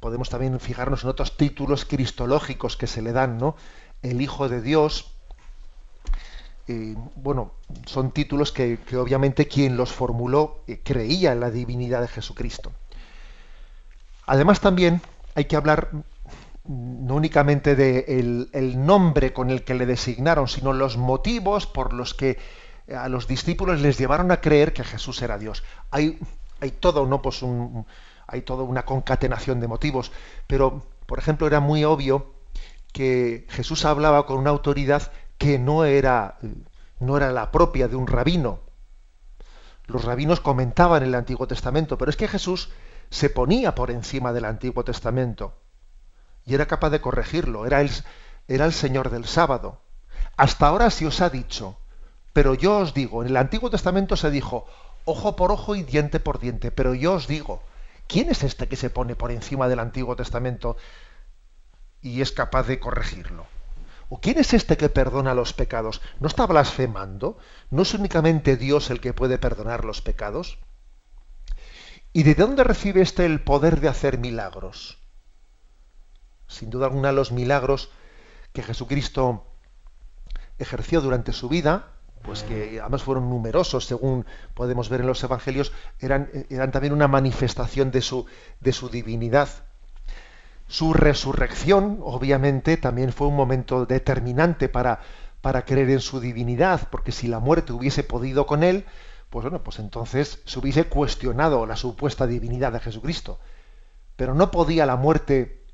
podemos también fijarnos en otros títulos cristológicos que se le dan, ¿no? el Hijo de Dios, bueno, son títulos que, obviamente quien los formuló eh, creía en la divinidad de Jesucristo. Además también hay que hablar no únicamente del de el nombre con el que le designaron, sino los motivos por los que a los discípulos les llevaron a creer que Jesús era Dios. Hay, todo, ¿no? Pues hay toda una concatenación de motivos, pero, por ejemplo, era muy obvio que Jesús hablaba con una autoridad que no era, no era la propia de un rabino. Los rabinos comentaban el Antiguo Testamento, pero es que Jesús se ponía por encima del Antiguo Testamento y era capaz de corregirlo, era el, era el Señor del sábado. Hasta ahora se os ha dicho, pero yo os digo, en el Antiguo Testamento se dijo ojo por ojo y diente por diente, pero yo os digo, ¿quién es este que se pone por encima del Antiguo Testamento y es capaz de corregirlo. ¿O quién es este que perdona los pecados? ¿No está blasfemando? ¿No es únicamente Dios el que puede perdonar los pecados? ¿Y de dónde recibe éste el poder de hacer milagros? Sin duda alguna los milagros que Jesucristo ejerció durante su vida, pues que además fueron numerosos, según podemos ver en los evangelios, eran, eran también una manifestación de su, de su divinidad. Su resurrección, obviamente, también fue un momento determinante para, para creer en su divinidad, porque si la muerte hubiese podido con él, pues bueno, pues entonces se hubiese cuestionado la supuesta divinidad de Jesucristo. Pero no podía la muerte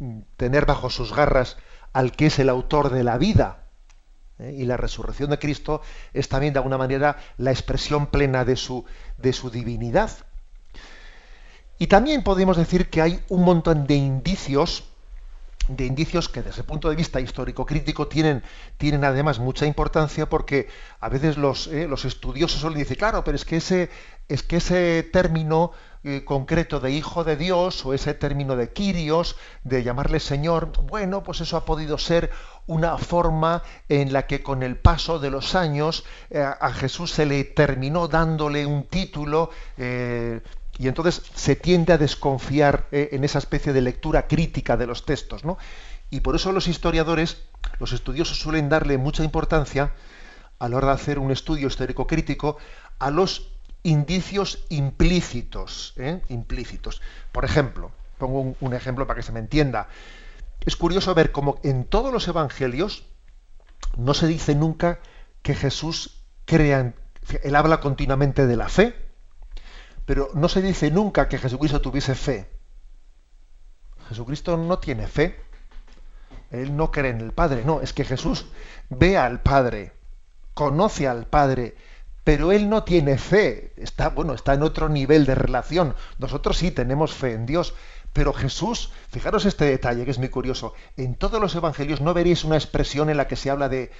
mm, tener bajo sus garras al que es el autor de la vida. ¿eh? Y la resurrección de Cristo es también de alguna manera la expresión plena de su, de su divinidad. Y también podemos decir que hay un montón de indicios de indicios que desde el punto de vista histórico-crítico tienen, tienen además mucha importancia porque a veces los, eh, los estudiosos suelen decir, claro, pero es que ese, es que ese término eh, concreto de hijo de Dios o ese término de Kyrios, de llamarle Señor, bueno, pues eso ha podido ser una forma en la que con el paso de los años eh, a Jesús se le terminó dándole un título y entonces se tiende a desconfiar eh, en esa especie de lectura crítica de los textos, ¿no? Y por eso los historiadores, los estudiosos suelen darle mucha importancia a la hora de hacer un estudio histórico crítico a los indicios implícitos, ¿eh? implícitos. Por ejemplo, pongo un, un, ejemplo para que se me entienda. Es curioso ver cómo en todos los evangelios no se dice nunca que Jesús crea, él habla continuamente de la fe, pero no se dice nunca que Jesucristo tuviese fe. Jesucristo no tiene fe. Él no cree en el Padre. No, es que Jesús ve al Padre, conoce al Padre, pero él no tiene fe. Está, bueno, está en otro nivel de relación. Nosotros sí tenemos fe en Dios, pero Jesús, fijaros este detalle que es muy curioso. En todos los evangelios no veréis una expresión en la que se habla de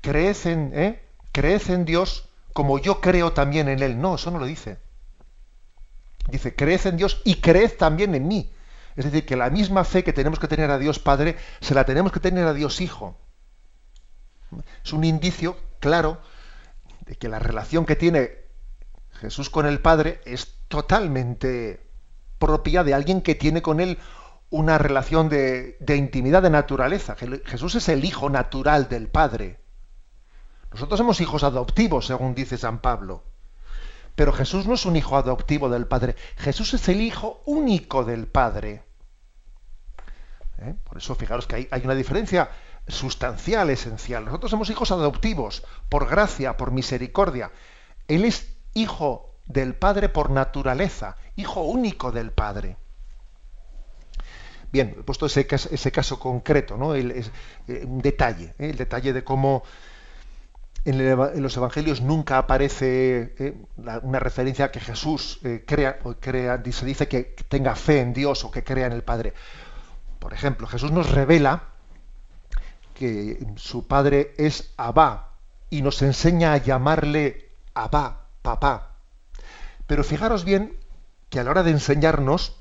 creed en, ¿eh? creed en Dios como yo creo también en Él. No, eso no lo dice. Dice, creed en Dios y creed también en mí. Es decir, que la misma fe que tenemos que tener a Dios Padre, se la tenemos que tener a Dios Hijo. Es un indicio claro de que la relación que tiene Jesús con el Padre es totalmente propia de alguien que tiene con él una relación de, intimidad de naturaleza. Jesús es el hijo natural del Padre. Nosotros somos hijos adoptivos, según dice San Pablo. Pero Jesús no es un hijo adoptivo del Padre, Jesús es el hijo único del Padre. ¿Eh? Por eso fijaros que hay, una diferencia sustancial, esencial. Nosotros somos hijos adoptivos, por gracia, por misericordia. Él es hijo del Padre por naturaleza, hijo único del Padre. Bien, he puesto ese, caso concreto, ¿no? El, eh, un detalle, ¿eh? el detalle de cómo en, los evangelios nunca aparece eh, una referencia a que Jesús eh, crea, o crea, se dice que tenga fe en Dios o que crea en el Padre. Por ejemplo, Jesús nos revela que su Padre es Abba y nos enseña a llamarle Abba, papá. Pero fijaros bien que a la hora de enseñarnos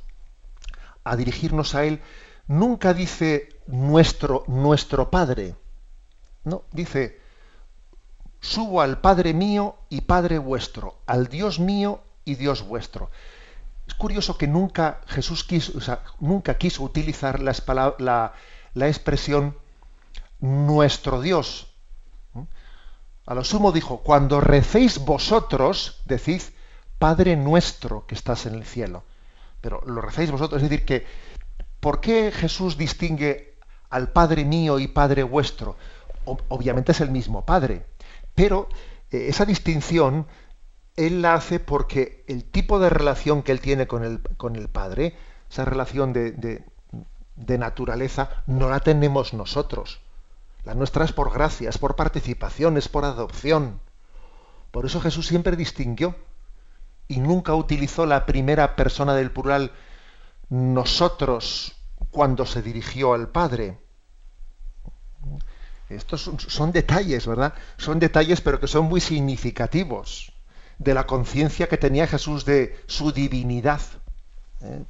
a dirigirnos a Él, nunca dice nuestro, nuestro Padre. No, dice subo al Padre mío y Padre vuestro, al Dios mío y Dios vuestro. Es curioso que nunca Jesús quiso, nunca quiso utilizar la, expresión nuestro Dios. A lo sumo dijo, cuando recéis vosotros, decid, Padre nuestro que estás en el cielo. Pero lo recéis vosotros, es decir, que ¿por qué Jesús distingue al Padre mío y Padre vuestro? obviamente es el mismo Padre, pero eh, esa distinción él la hace porque el tipo de relación que él tiene con el, con el Padre, esa relación de, de, naturaleza, no la tenemos nosotros. La nuestra es por gracia, es por participación, es por adopción. Por eso Jesús siempre distinguió y nunca utilizó la primera persona del plural nosotros cuando se dirigió al Padre. Estos son, detalles, ¿verdad? Son detalles, pero que son muy significativos de la conciencia que tenía Jesús de su divinidad. ¿eh?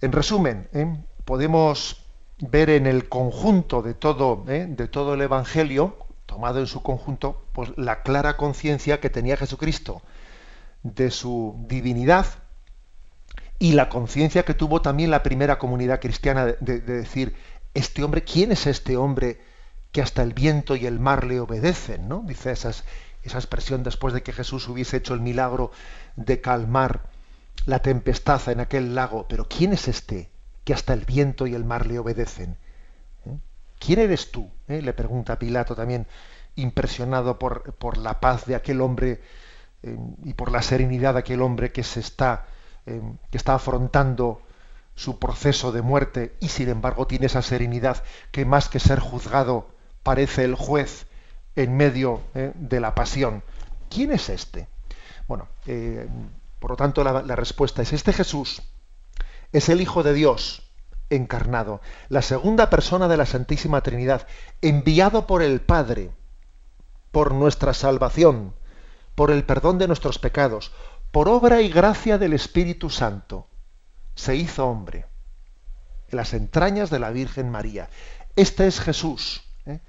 En resumen, ¿eh? podemos ver en el conjunto de todo, ¿eh? de todo el Evangelio, tomado en su conjunto, pues la clara conciencia que tenía Jesucristo de su divinidad y la conciencia que tuvo también la primera comunidad cristiana de, de, decir, este hombre, ¿quién es este hombre que hasta el viento y el mar le obedecen? ¿no? Dice esas, esa expresión después de que Jesús hubiese hecho el milagro de calmar la tempestad en aquel lago. Pero ¿quién es este que hasta el viento y el mar le obedecen? ¿Eh? ¿Quién eres tú? ¿Eh? Le pregunta Pilato también, impresionado por, por la paz de aquel hombre eh, y por la serenidad de aquel hombre que se está, que está afrontando su proceso de muerte y sin embargo tiene esa serenidad que más que ser juzgado parece el juez en medio de la pasión. ¿Quién es este? Bueno, por lo tanto, la, respuesta es, este Jesús es el Hijo de Dios encarnado, la segunda persona de la Santísima Trinidad, enviado por el Padre, por nuestra salvación, por el perdón de nuestros pecados, por obra y gracia del Espíritu Santo. Se hizo hombre en las entrañas de la Virgen María. Este es Jesús. ¿eh?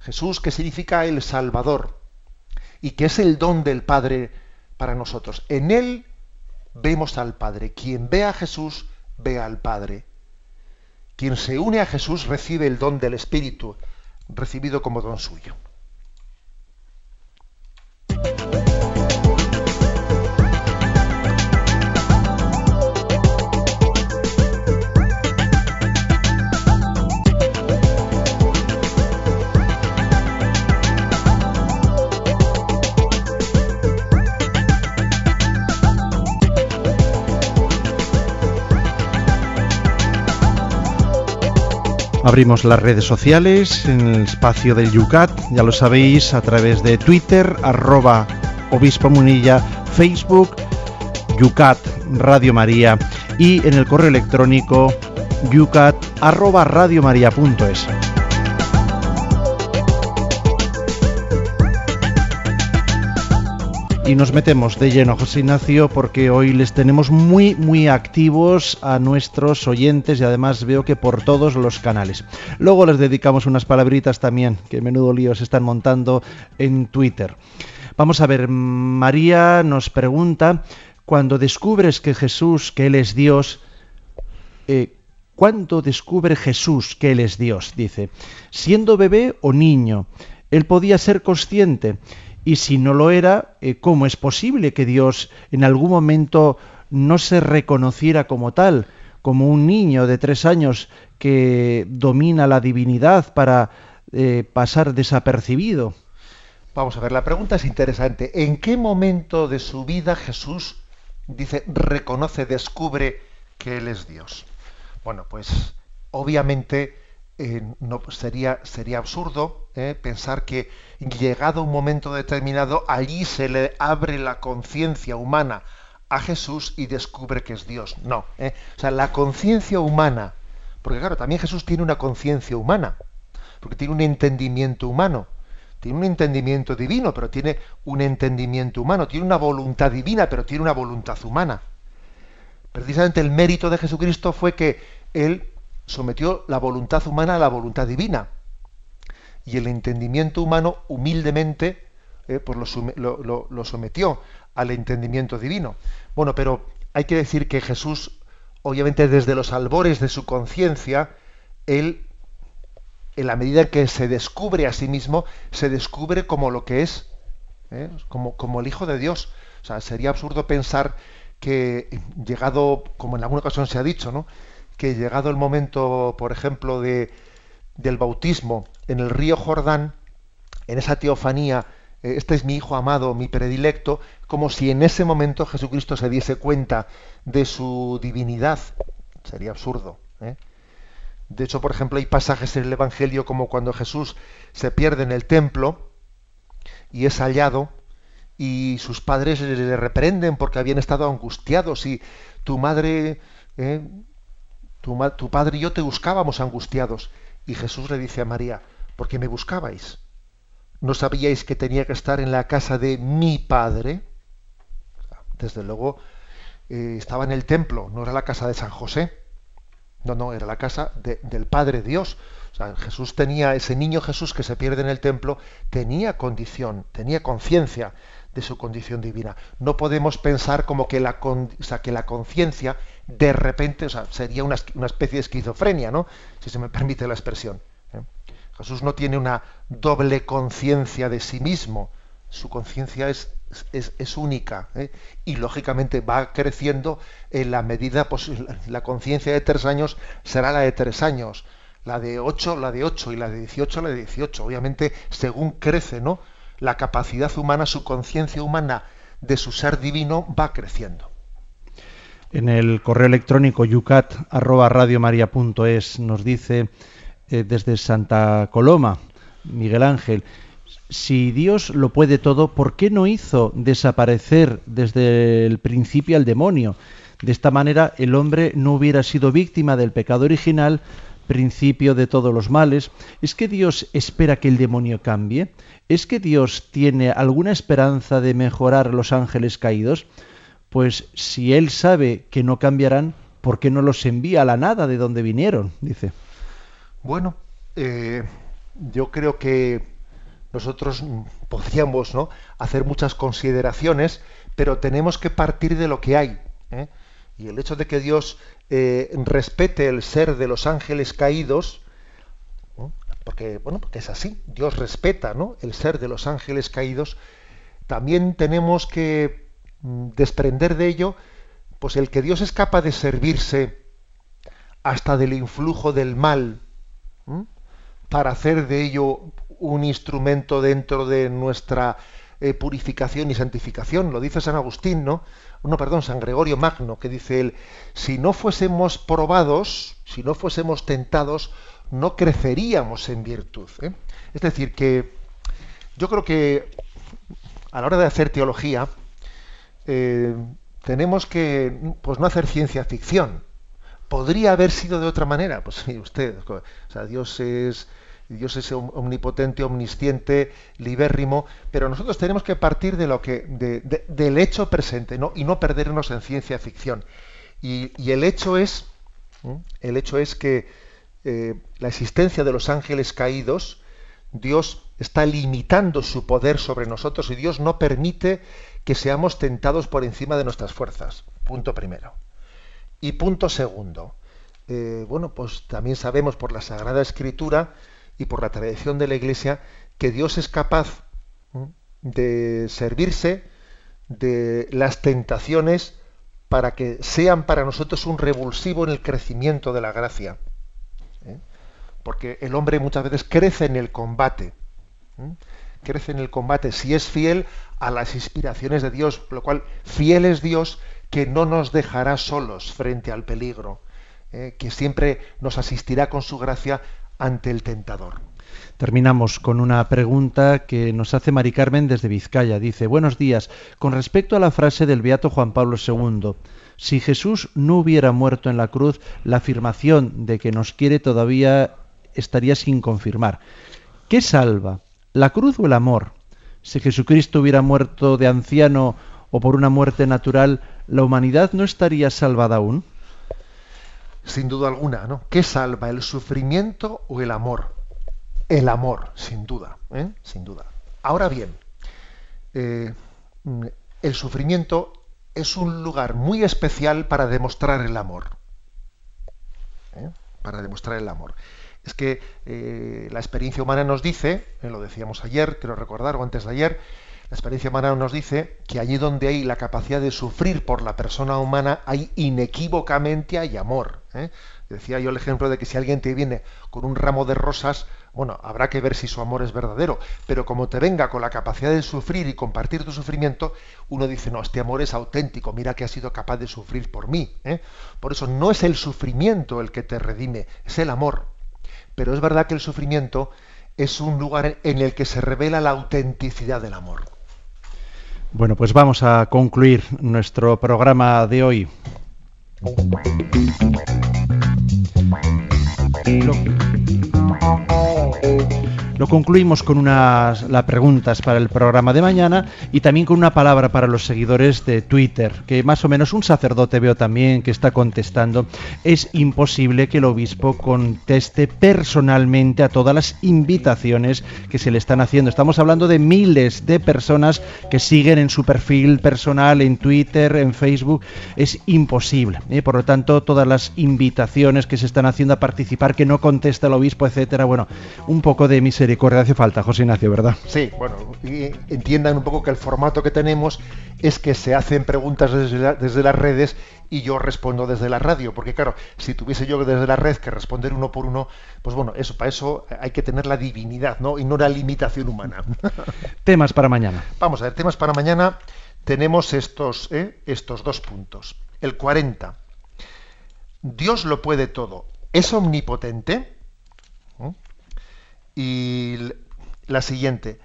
Jesús que significa el Salvador y que es el don del Padre para nosotros. En Él vemos al Padre. Quien ve a Jesús, ve al Padre. Quien se une a Jesús recibe el don del Espíritu, recibido como don suyo. Abrimos las redes sociales en el espacio del Yucat, ya lo sabéis, a través de Twitter, arroba obispo munilla, Facebook, Yucat Radio María y en el correo electrónico yucat arroba radiomaria.es. y nos metemos de lleno, José Ignacio, porque hoy les tenemos muy, muy activos a nuestros oyentes y además veo que por todos los canales. Luego les dedicamos unas palabritas también, que menudo lío se están montando en Twitter. Vamos a ver, María nos pregunta, cuando descubres que Jesús, que Él es Dios, eh, ¿cuándo descubre Jesús que Él es Dios? Dice, siendo bebé o niño, Él podía ser consciente y si no lo era, eh, ¿cómo es posible que Dios en algún momento no se reconociera como tal, como un niño de tres años que domina la divinidad para eh, pasar desapercibido? Vamos a ver, la pregunta es interesante. ¿En qué momento de su vida Jesús dice, reconoce, descubre que Él es Dios? Bueno, pues obviamente eh, no, sería, sería absurdo eh, pensar que llegado un momento determinado, allí se le abre la conciencia humana a Jesús y descubre que es Dios. No. Eh. O sea, la conciencia humana, porque claro, también Jesús tiene una conciencia humana, porque tiene un entendimiento humano, tiene un entendimiento divino, pero tiene un entendimiento humano, tiene una voluntad divina, pero tiene una voluntad humana. Precisamente el mérito de Jesucristo fue que Él sometió la voluntad humana a la voluntad divina. Y el entendimiento humano humildemente eh, pues lo, sometió al entendimiento divino. Bueno, pero hay que decir que Jesús, obviamente desde los albores de su conciencia, él, en la medida que se descubre a sí mismo, se descubre como lo que es, ¿eh? como, como el Hijo de Dios. O sea, sería absurdo pensar que llegado, como en alguna ocasión se ha dicho, ¿no? Que llegado el momento, por ejemplo, de, del bautismo en el río Jordán, en esa teofanía, eh, este es mi hijo amado, mi predilecto, como si en ese momento Jesucristo se diese cuenta de su divinidad. Sería absurdo. ¿eh? De hecho, por ejemplo, hay pasajes en el Evangelio como cuando Jesús se pierde en el templo y es hallado y sus padres le reprenden porque habían estado angustiados y tu madre ¿eh? Tu, padre y yo te buscábamos angustiados. Y Jesús le dice a María, ¿por qué me buscabais? ¿No sabíais que tenía que estar en la casa de mi padre? Desde luego, eh, estaba en el templo, no era la casa de San José. No, no, era la casa del Padre Dios. Jesús tenía, ese niño Jesús que se pierde en el templo, tenía condición, tenía conciencia de su condición divina. No podemos pensar como que la, que la conciencia de repente, o sea, sería una, especie de esquizofrenia, ¿no? Si se me permite la expresión. ¿eh? Jesús no tiene una doble conciencia de sí mismo. Su conciencia es, es, única ¿eh? y lógicamente va creciendo en la medida posible. La conciencia de tres años será la de tres años, la de ocho, la de ocho y la de dieciocho, la de dieciocho. Obviamente, según crece, ¿no? la capacidad humana, su conciencia humana de su ser divino va creciendo. En el correo electrónico yucat@radiomaria.es nos dice eh, desde Santa Coloma, Miguel Ángel, si Dios lo puede todo, ¿por qué no hizo desaparecer desde el principio al demonio? De esta manera el hombre no hubiera sido víctima del pecado original, principio de todos los males. ¿Es que Dios espera que el demonio cambie? ¿Es que Dios tiene alguna esperanza de mejorar los ángeles caídos? Pues si Él sabe que no cambiarán, ¿por qué no los envía a la nada de donde vinieron? Dice. Bueno, eh, yo creo que nosotros podríamos ¿no? hacer muchas consideraciones, pero tenemos que partir de lo que hay. ¿eh? Y el hecho de que Dios eh, respete el ser de los ángeles caídos, porque, bueno, porque es así, Dios respeta ¿no? el ser de los ángeles caídos, también tenemos que mm, desprender de ello pues el que Dios es capaz de servirse hasta del influjo del mal para hacer de ello un instrumento dentro de nuestra eh, purificación y santificación. Lo dice San Agustín, ¿no? No, perdón, San Gregorio Magno, que dice él, si no fuésemos probados, si no fuésemos tentados, no creceríamos en virtud. ¿eh? Es decir, que yo creo que a la hora de hacer teología eh, tenemos que pues no hacer ciencia ficción. ¿Podría haber sido de otra manera? Pues usted, o sea, Dios es Dios es omnipotente, omnisciente, libérrimo, pero nosotros tenemos que partir de lo que, del hecho presente, ¿no? y no perdernos en ciencia ficción. Y, el hecho es, el hecho es que eh, la existencia de los ángeles caídos, Dios está limitando su poder sobre nosotros y Dios no permite que seamos tentados por encima de nuestras fuerzas. Punto primero. Y punto segundo. Eh, bueno, pues también sabemos por la Sagrada Escritura y por la tradición de la Iglesia que Dios es capaz de servirse de las tentaciones para que sean para nosotros un revulsivo en el crecimiento de la gracia. ¿eh? Porque el hombre muchas veces crece en el combate. Crece en el combate si es fiel a las inspiraciones de Dios, lo cual fiel es Dios que no nos dejará solos frente al peligro, ¿eh? que siempre nos asistirá con su gracia ante el tentador. Terminamos con una pregunta que nos hace Mari Carmen desde Vizcaya. Dice, buenos días, con respecto a la frase del Beato Juan Pablo II, si Jesús no hubiera muerto en la cruz, la afirmación de que nos quiere todavía estaría sin confirmar. ¿Qué salva? ¿La cruz o el amor? Si Jesucristo hubiera muerto de anciano o por una muerte natural, ¿la humanidad no estaría salvada aún? Sin duda alguna, ¿no? ¿Qué salva, el sufrimiento o el amor? El amor, sin duda, ¿eh? sin duda. Ahora bien, eh, el sufrimiento es un lugar muy especial para demostrar el amor. ¿eh? Para demostrar el amor. Es que eh, la experiencia humana nos dice, eh, lo decíamos ayer, quiero recordar, o antes de ayer, la experiencia humana nos dice que allí donde hay la capacidad de sufrir por la persona humana, hay inequívocamente hay amor. Decía yo el ejemplo de que si alguien te viene con un ramo de rosas, bueno, habrá que ver si su amor es verdadero, pero como te venga con la capacidad de sufrir y compartir tu sufrimiento, uno dice, no, este amor es auténtico, mira que ha sido capaz de sufrir por mí. ¿eh? Por eso no es el sufrimiento el que te redime, es el amor. Pero es verdad que el sufrimiento es un lugar en el que se revela la autenticidad del amor. Bueno, pues vamos a concluir nuestro programa de hoy. Lo concluimos con unas las preguntas para el programa de mañana y también con una palabra para los seguidores de Twitter, que más o menos un sacerdote veo también que está contestando. Es imposible que el obispo conteste personalmente a todas las invitaciones que se le están haciendo. Estamos hablando de miles de personas que siguen en su perfil personal, en Twitter, en Facebook. Es imposible. ¿eh? Por lo tanto, todas las invitaciones que se están haciendo a participar, que no contesta el obispo, etcétera, bueno, un poco de misericordia hace falta, José Ignacio, ¿verdad? Sí, bueno, entiendan un poco que el formato que tenemos es que se hacen preguntas desde, desde las redes y yo respondo desde la radio, porque claro, si tuviese yo desde la red que responder uno por uno, pues bueno, eso para eso hay que tener la divinidad, ¿no? Y no la limitación humana. temas para mañana. Vamos a ver, temas para mañana tenemos estos, ¿eh? estos dos puntos. El 40. Dios lo puede todo. ¿Es omnipotente? ¿Mm? Y la siguiente.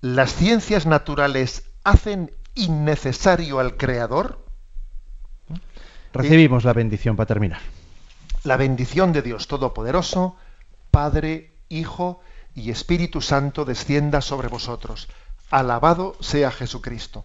¿Las ciencias naturales hacen innecesario al Creador? Recibimos la bendición para terminar. La bendición de Dios Todopoderoso, Padre, Hijo y Espíritu Santo descienda sobre vosotros. Alabado sea Jesucristo.